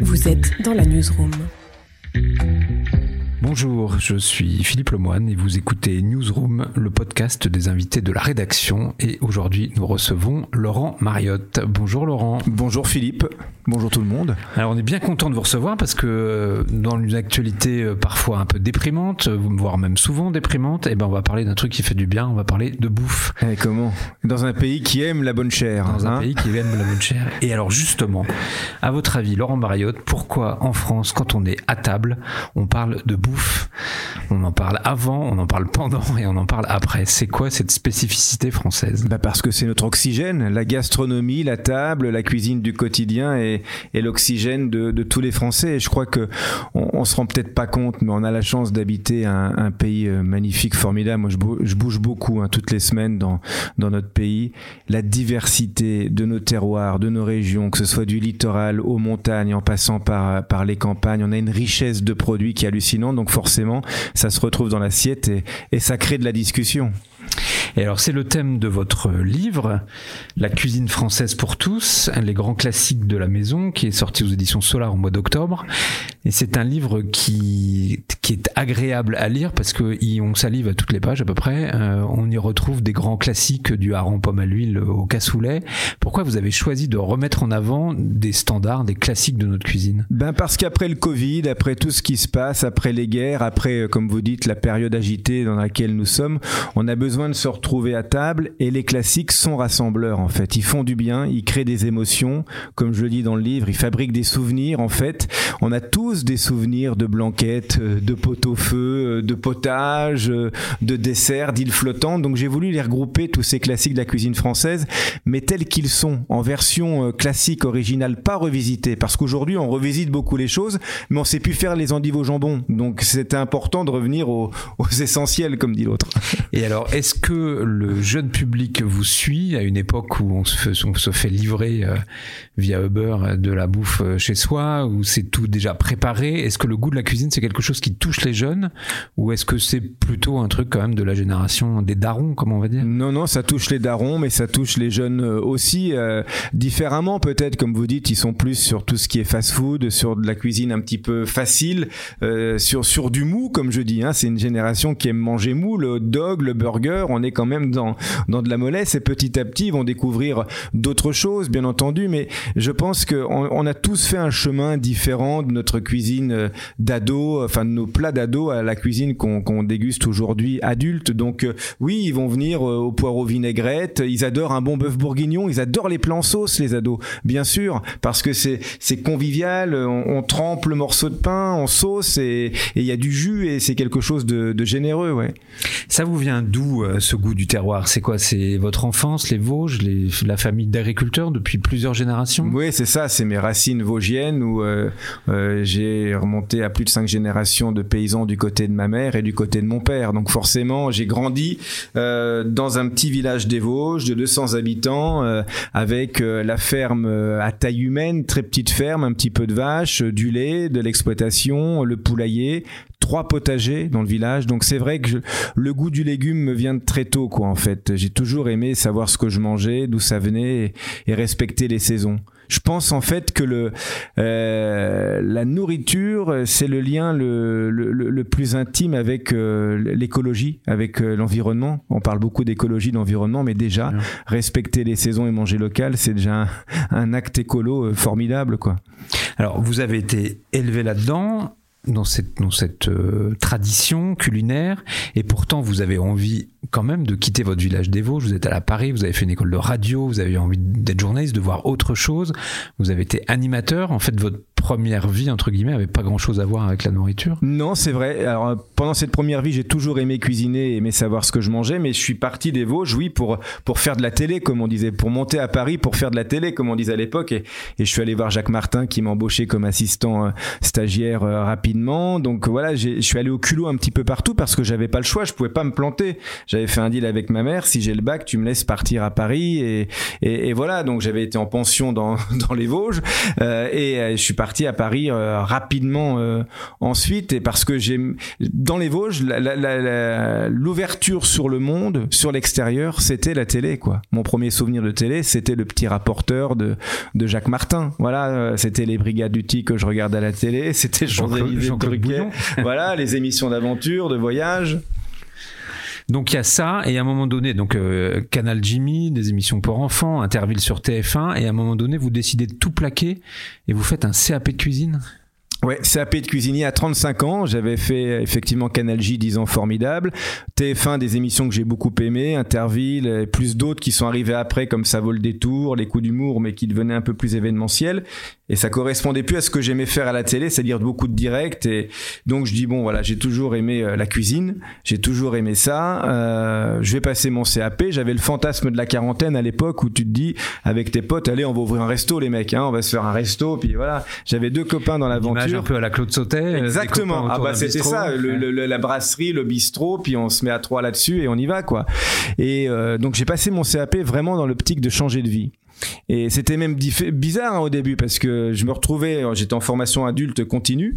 Vous êtes dans la newsroom. Bonjour, je suis Philippe Lemoine et vous écoutez Newsroom, le podcast des invités de la rédaction. Et aujourd'hui, nous recevons Laurent Mariotte. Bonjour Laurent. Bonjour Philippe. Bonjour tout le monde. Alors on est bien content de vous recevoir parce que euh, dans une actualité euh, parfois un peu déprimante, euh, voire même souvent déprimante, eh ben on va parler d'un truc qui fait du bien, on va parler de bouffe. Et eh, comment? Dans un pays qui aime la bonne chair. Dans un hein? pays qui aime la bonne chair. Et alors justement, à votre avis, Laurent Mariotte, pourquoi en France, quand on est à table, on parle de bouffe on en parle avant, on en parle pendant et on en parle après. C'est quoi cette spécificité française? Bah Parce que c'est notre oxygène, la gastronomie, la table, la cuisine du quotidien et, l'oxygène de, tous les Français. Et je crois que on, se rend peut-être pas compte, mais on a la chance d'habiter un, pays euh, magnifique, formidable. Moi, je, bouge beaucoup hein, toutes les semaines dans, notre pays. La diversité de nos terroirs, de nos régions, que ce soit du littoral aux montagnes, en passant par, les campagnes, on a une richesse de produits qui est hallucinante. Forcément, ça se retrouve dans l'assiette et, et ça crée de la discussion. Et alors c'est le thème de votre livre, La cuisine française pour tous, des grands classiques de la maison, qui est sorti aux éditions Solar au mois d'octobre. Et c'est un livre qui, qui est agréable à lire parce que on salive à toutes les pages à peu près. Euh, on y retrouve des grands classiques du hareng pomme à l'huile au cassoulet. Pourquoi vous avez choisi de remettre en avant des standards, des classiques de notre cuisine? Ben parce qu'après le Covid, après tout ce qui se passe, après les guerres, après, euh, comme vous dites, la période agitée dans laquelle nous sommes, on a besoin de se retrouver à table et les classiques sont rassembleurs en fait. Ils font du bien, ils créent des émotions, comme je le dis dans le livre, ils fabriquent des souvenirs en fait. On a tous des souvenirs de blanquettes, euh, de pot-au-feu, euh, de potage, euh, de desserts, d'îles flottantes. Donc j'ai voulu les regrouper tous ces classiques de la cuisine française, mais tels qu'ils sont, en version classique, originale, pas revisitée. Parce qu'aujourd'hui on revisite beaucoup les choses, mais on sait plus faire les endives au jambon. Donc c'était important de revenir aux, aux essentiels, comme dit l'autre. Et alors, est-ce que le jeune public vous suit à une époque où on se fait, livrer euh, via Uber euh, de la bouffe euh, chez soi, où c'est tout déjà préparé? Est-ce que le goût de la cuisine, c'est quelque chose qui touche les jeunes? Ou est-ce que c'est plutôt un truc quand même de la génération des darons, comme on va dire? Non, non, ça touche les darons, mais ça touche les jeunes aussi, différemment peut-être, comme vous dites, ils sont plus sur tout ce qui est fast-food, sur de la cuisine un petit peu facile, sur, sur du mou, comme je dis. Hein. c'est une génération qui aime manger mou, le hot dog, le burger, on est quand même dans, dans de la mollesse et petit à petit ils vont découvrir d'autres choses, bien entendu, mais je pense qu'on on a tous fait un chemin différent de notre cuisine euh, d'ado, enfin de nos plats d'ado à la cuisine qu'on déguste aujourd'hui adulte. Donc euh, oui, ils vont venir euh, au poireau vinaigrette, ils adorent un bon bœuf bourguignon, ils adorent les plans sauce, les ados, bien sûr, parce que c'est convivial, on, trempe le morceau de pain en sauce et il y a du jus et c'est quelque chose de, de généreux, ouais. Ça vous vient d'où ce goût du terroir C'est quoi? C'est votre enfance, les Vosges, la famille d'agriculteurs depuis plusieurs générations? Oui, c'est ça, c'est mes racines vosgiennes où euh, euh, j'ai remonté à plus de cinq générations de paysans du côté de ma mère et du côté de mon père. Donc forcément, j'ai grandi euh, dans un petit village des Vosges de 200 habitants avec la ferme à taille humaine, très petite ferme, un petit peu de vaches, du lait, de l'exploitation, le poulailler, trois potagers dans le village. Donc c'est vrai que le goût du légume me vient de très tôt, quoi, en fait. J'ai toujours aimé savoir ce que je mangeais, d'où ça venait et, respecter les saisons. Je pense en fait que le euh, la nourriture c'est le lien le, le, plus intime avec euh, l'écologie, avec euh, l'environnement. On parle beaucoup d'écologie, d'environnement, mais déjà respecter les saisons et manger local, c'est déjà un, un, acte écolo formidable, quoi. Alors vous avez été élevé là-dedans dans cette, dans cette euh, tradition culinaire. Et pourtant vous avez envie quand même de quitter votre village des Vosges, vous êtes à Paris, vous avez fait une école de radio, vous avez envie d'être journaliste, de voir autre chose, vous avez été animateur, en fait votre première vie, entre guillemets, avait pas grand chose à voir avec la nourriture Non, c'est vrai. Alors, pendant cette première vie, j'ai toujours aimé cuisiner, aimé savoir ce que je mangeais, mais je suis parti des Vosges, oui, pour, pour faire de la télé, comme on disait, pour monter à Paris, pour faire de la télé, comme on disait à l'époque. Et, et, je suis allé voir Jacques Martin, qui m'a embauché comme assistant euh, stagiaire euh, rapidement. Donc voilà, je suis allé au culot un petit peu partout parce que j'avais pas le choix, je pouvais pas me planter. Fait un deal avec ma mère, si j'ai le bac, tu me laisses partir à Paris. Et, et, voilà, donc j'avais été en pension dans, dans les Vosges. Euh, et je suis parti à Paris rapidement ensuite et parce que j'ai dans les Vosges l'ouverture sur le monde, sur l'extérieur, c'était la télé quoi. Mon premier souvenir de télé, c'était le petit rapporteur de de Jacques Martin. Voilà, c'était les Brigades du Tic que je regardais à la télé, c'était Champs-Élysées voilà, les émissions d'aventure, de voyage. Donc il y a ça, et à un moment donné, donc euh, Canal Jimmy, des émissions pour enfants, Interville sur TF1, et à un moment donné, vous décidez de tout plaquer et vous faites un CAP de cuisine? Ouais, CAP de cuisinier à 35 ans. J'avais fait effectivement Canal J 10 ans formidable. TF1, des émissions que j'ai beaucoup aimées, Interville, plus d'autres qui sont arrivées après comme Ça vaut le détour, Les coups d'humour, mais qui devenaient un peu plus événementiels. Et ça correspondait plus à ce que j'aimais faire à la télé, c'est-à-dire beaucoup de direct. Et donc je dis bon voilà, j'ai toujours aimé euh, la cuisine, j'ai toujours aimé ça. Euh, je vais passer mon CAP. J'avais le fantasme de la quarantaine à l'époque où tu te dis avec tes potes, allez, on va ouvrir un resto les mecs, hein, on va se faire un resto. Puis voilà, j'avais deux copains dans l'aventure. Un peu à la Claude Sautet. Euh, Exactement. Ah bah c'était ça, le, la brasserie, le bistrot, puis on se met à trois là-dessus et on y va quoi. Et euh, donc j'ai passé mon CAP vraiment dans l'optique de changer de vie. Et c'était même bizarre hein, au début parce que je me retrouvais, j'étais en formation adulte continue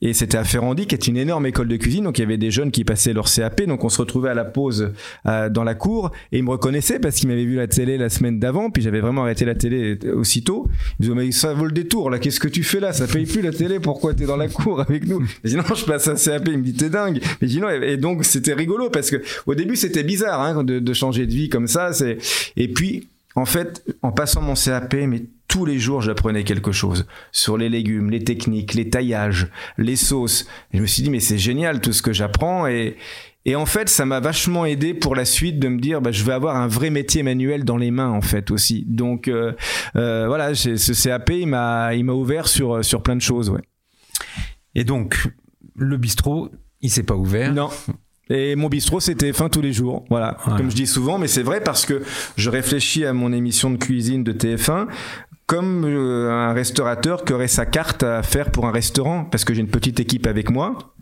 et c'était à Ferrandi qui est une énorme école de cuisine. Donc il y avait des jeunes qui passaient leur CAP. Donc on se retrouvait à la pause euh, dans la cour et ils me reconnaissaient parce qu'ils m'avaient vu la télé la semaine d'avant. Puis j'avais vraiment arrêté la télé aussitôt. Ils me disaient, mais ça vaut le détour là. Qu'est-ce que tu fais là? Ça paye plus la télé. Pourquoi t'es dans la cour avec nous? Je dis non, je passe un CAP. Il me dit t'es dingue. Mais je non. Et donc c'était rigolo parce que au début c'était bizarre hein, de, de changer de vie comme ça. Et puis en fait, en passant mon CAP, mais tous les jours, j'apprenais quelque chose sur les légumes, les techniques, les taillages, les sauces. Et je me suis dit, mais c'est génial tout ce que j'apprends. Et, et en fait, ça m'a vachement aidé pour la suite de me dire, bah, je vais avoir un vrai métier manuel dans les mains, en fait, aussi. Donc, euh, euh, voilà, ce CAP, il m'a, il m'a ouvert sur, sur plein de choses, ouais. Et donc, le bistrot, il s'est pas ouvert. Non. Et mon bistrot, c'était fin tous les jours. Voilà. Comme je dis souvent, mais c'est vrai parce que je réfléchis à mon émission de cuisine de TF1 comme euh, un restaurateur qui aurait sa carte à faire pour un restaurant parce que j'ai une petite équipe avec moi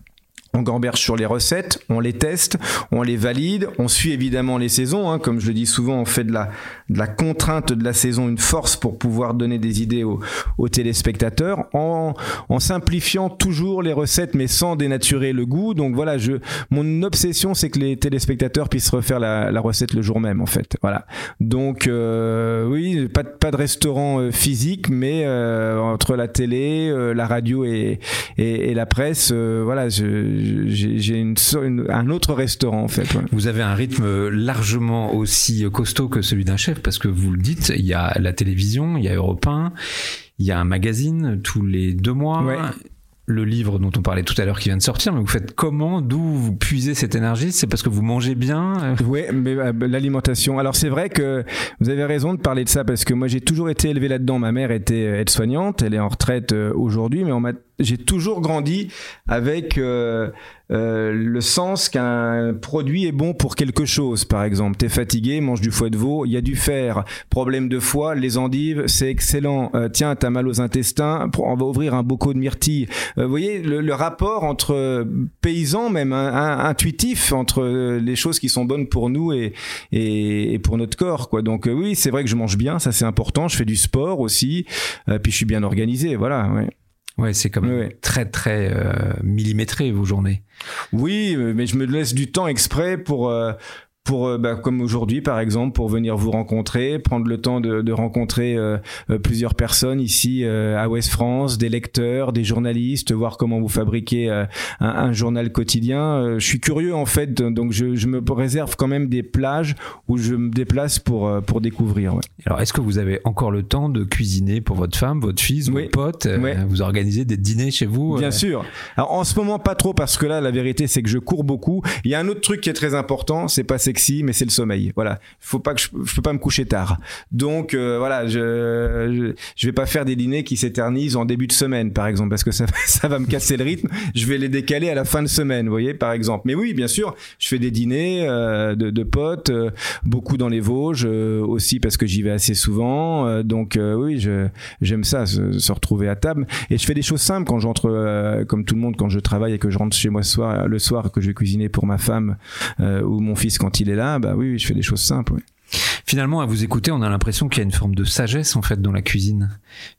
on gamberge sur les recettes, on les teste, on les valide, on suit évidemment les saisons, hein, comme je le dis souvent, on fait de la, contrainte de la saison une force pour pouvoir donner des idées aux, téléspectateurs, en, simplifiant toujours les recettes mais sans dénaturer le goût. Donc voilà, je, mon obsession c'est que les téléspectateurs puissent refaire la, recette le jour même en fait. Voilà. Donc euh, oui, pas, de restaurant euh, physique, mais euh, entre la télé, euh, la radio et, la presse, voilà, je j'ai une, un autre restaurant en fait. Vous avez un rythme largement aussi costaud que celui d'un chef parce que vous le dites, il y a la télévision, il y a Europe 1, il y a un magazine tous les deux mois le livre dont on parlait tout à l'heure qui vient de sortir, mais vous faites comment D'où vous puisez cette énergie? C'est parce que vous mangez bien? Oui, mais euh, l'alimentation. Alors c'est vrai que vous avez raison de parler de ça parce que moi j'ai toujours été élevé là-dedans. Ma mère était aide-soignante, elle est en retraite euh, aujourd'hui, mais j'ai toujours grandi avec euh, euh, le sens qu'un produit est bon pour quelque chose. Par exemple, t'es fatigué, mange du foie de veau, il y a du fer. Problème de foie, les endives, c'est excellent. Euh, tiens, t'as mal aux intestins, on va ouvrir un bocaux de myrtille. Euh, vous voyez le, rapport entre paysans, même intuitif, entre les choses qui sont bonnes pour nous et, et, pour notre corps. Quoi. Donc oui, c'est vrai que je mange bien, ça c'est important. Je fais du sport aussi, puis je suis bien organisé. Voilà. Ouais. Ouais, c'est comme très très euh, millimétré vos journées. Oui, mais je me laisse du temps exprès pour euh, pour euh, bah, comme aujourd'hui par exemple pour venir vous rencontrer prendre le temps de, de rencontrer euh, euh, plusieurs personnes ici à Ouest France des lecteurs des journalistes voir comment vous fabriquez un, un, journal quotidien. Je suis curieux en fait donc je, je, me réserve quand même des plages où je me déplace pour pour découvrir ouais. alors est-ce que vous avez encore le temps de cuisiner pour votre femme votre fils vos potes vous organisez des dîners chez vous bien sûr. Alors en ce moment pas trop parce que là la vérité c'est que je cours beaucoup. Il y a un autre truc qui est très important c'est pas sexy, mais c'est le sommeil. Voilà, faut pas que je, je peux pas me coucher tard. Donc euh, voilà, je, je, vais pas faire des dîners qui s'éternisent en début de semaine, par exemple, parce que ça ça va me casser le rythme. Je vais les décaler à la fin de semaine, vous voyez, par exemple. Mais oui, bien sûr, je fais des dîners euh, de, potes, euh, beaucoup dans les Vosges aussi parce que j'y vais assez souvent. donc oui, j'aime ça, se, retrouver à table. Et je fais des choses simples quand j'entre, comme tout le monde, quand je travaille et que je rentre chez moi le soir que je vais cuisiner pour ma femme ou mon fils quand il est là, bah oui, je fais des choses simples. Finalement, à vous écouter, on a l'impression qu'il y a une forme de sagesse en fait dans la cuisine.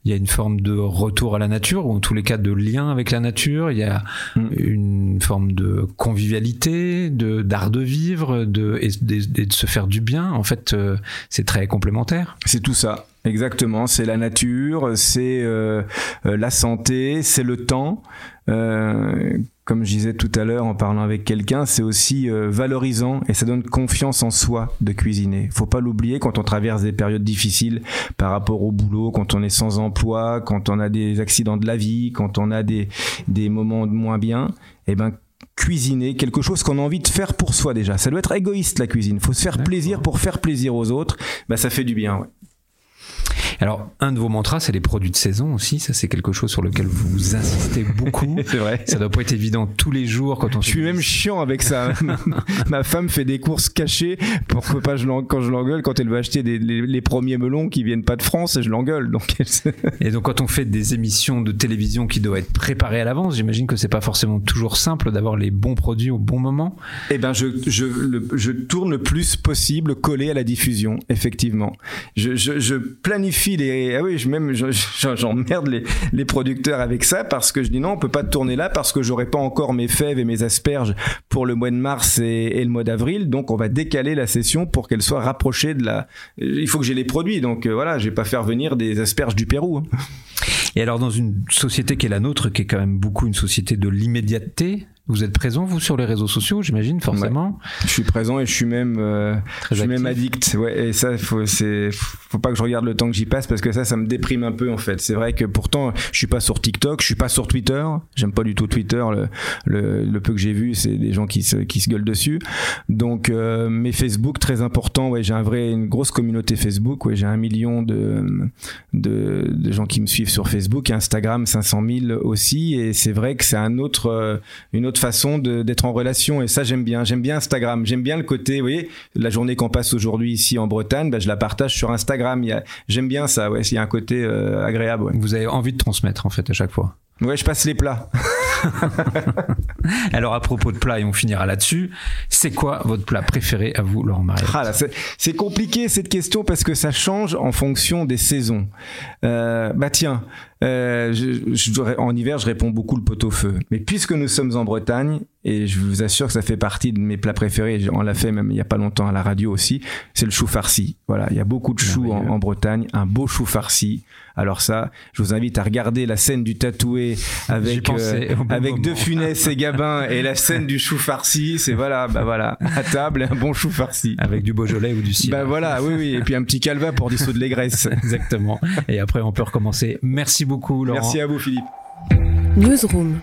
Il y a une forme de retour à la nature, ou en tous les cas de lien avec la nature. Il y a mm. une forme de convivialité, de d'art de vivre, de et, de se faire du bien. En fait, euh, c'est très complémentaire. C'est tout ça. Exactement, c'est la nature, c'est euh, euh, la santé, c'est le temps. Euh, comme je disais tout à l'heure en parlant avec quelqu'un, c'est aussi euh, valorisant et ça donne confiance en soi de cuisiner. Faut pas l'oublier quand on traverse des périodes difficiles par rapport au boulot, quand on est sans emploi, quand on a des accidents de la vie, quand on a des, des moments de moins bien. Eh ben cuisiner quelque chose qu'on a envie de faire pour soi déjà. Ça doit être égoïste la cuisine. Faut se faire plaisir pour faire plaisir aux autres. Bah ça fait du bien. Ouais. Alors, un de vos mantras, c'est les produits de saison aussi. Ça, c'est quelque chose sur lequel vous insistez beaucoup. c'est vrai. Ça doit pas être évident tous les jours quand on. Je suis même chiant avec ça. Ma femme fait des courses cachées pour que pas je quand je l'engueule quand elle veut acheter des, les, premiers melons qui viennent pas de France et je l'engueule. Donc. et donc, quand on fait des émissions de télévision qui doivent être préparées à l'avance, j'imagine que c'est pas forcément toujours simple d'avoir les bons produits au bon moment. Eh ben, je je, je tourne le plus possible collé à la diffusion, effectivement. Je, je, je planifie Ah oui, je, même j'emmerde les, les producteurs avec ça parce que je dis non, on peut pas tourner là parce que j'aurai pas encore mes fèves et mes asperges pour le mois de mars et, le mois d'avril. Donc on va décaler la session pour qu'elle soit rapprochée de la. Il faut que j'ai les produits. Donc euh, voilà, je vais pas faire venir des asperges du Pérou. Hein. Et alors dans une société qui est la nôtre, qui est quand même beaucoup une société de l'immédiateté, vous êtes présent vous sur les réseaux sociaux, j'imagine forcément. Je suis présent et je suis même, euh, je suis même addict. Ouais, et ça, faut, faut pas que je regarde le temps que j'y passe parce que ça, ça me déprime un peu en fait. C'est vrai que pourtant, je suis pas sur TikTok, je suis pas sur Twitter. J'aime pas du tout Twitter. Le, le, le peu que j'ai vu, c'est des gens qui se, qui se gueulent dessus. Donc, euh, mais Facebook très important. Ouais, j'ai un vrai, une grosse communauté Facebook. Ouais, j'ai un million de, de, de gens qui me suivent sur Facebook. Instagram, 500 000 aussi. Et c'est vrai que c'est un autre, euh, une autre façon d'être en relation et ça j'aime bien. J'aime bien Instagram. J'aime bien le côté, vous voyez, la journée qu'on passe aujourd'hui ici en Bretagne, bah, je la partage sur Instagram. J'aime bien ça. Ouais, il y a un côté euh, agréable. Vous avez envie de transmettre en fait à chaque fois. Ouais, je passe les plats. Alors à propos de plats, et on finira là-dessus, c'est quoi votre plat préféré à vous, Laurent Mariette ah C'est compliqué cette question parce que ça change en fonction des saisons. Euh, bah tiens, euh, je, en hiver, je réponds beaucoup le pot-au-feu. Mais puisque nous sommes en Bretagne, et je vous assure que ça fait partie de mes plats préférés, on l'a fait même il y a pas longtemps à la radio aussi, c'est le chou farci. Voilà, il y a beaucoup de choux en, Bretagne, un beau chou farci. Alors ça, je vous invite à regarder la scène du tatoué avec euh, avec deux Funès et Gabin et la scène du chou farci. C'est voilà, bah voilà, à table un bon chou farci avec du Beaujolais ou du cidre. Bah voilà, oui oui, et puis un petit calva pour dissoudre les graisses. Exactement. Et après on peut recommencer. Merci beaucoup Laurent. Merci à vous Philippe. Newsroom.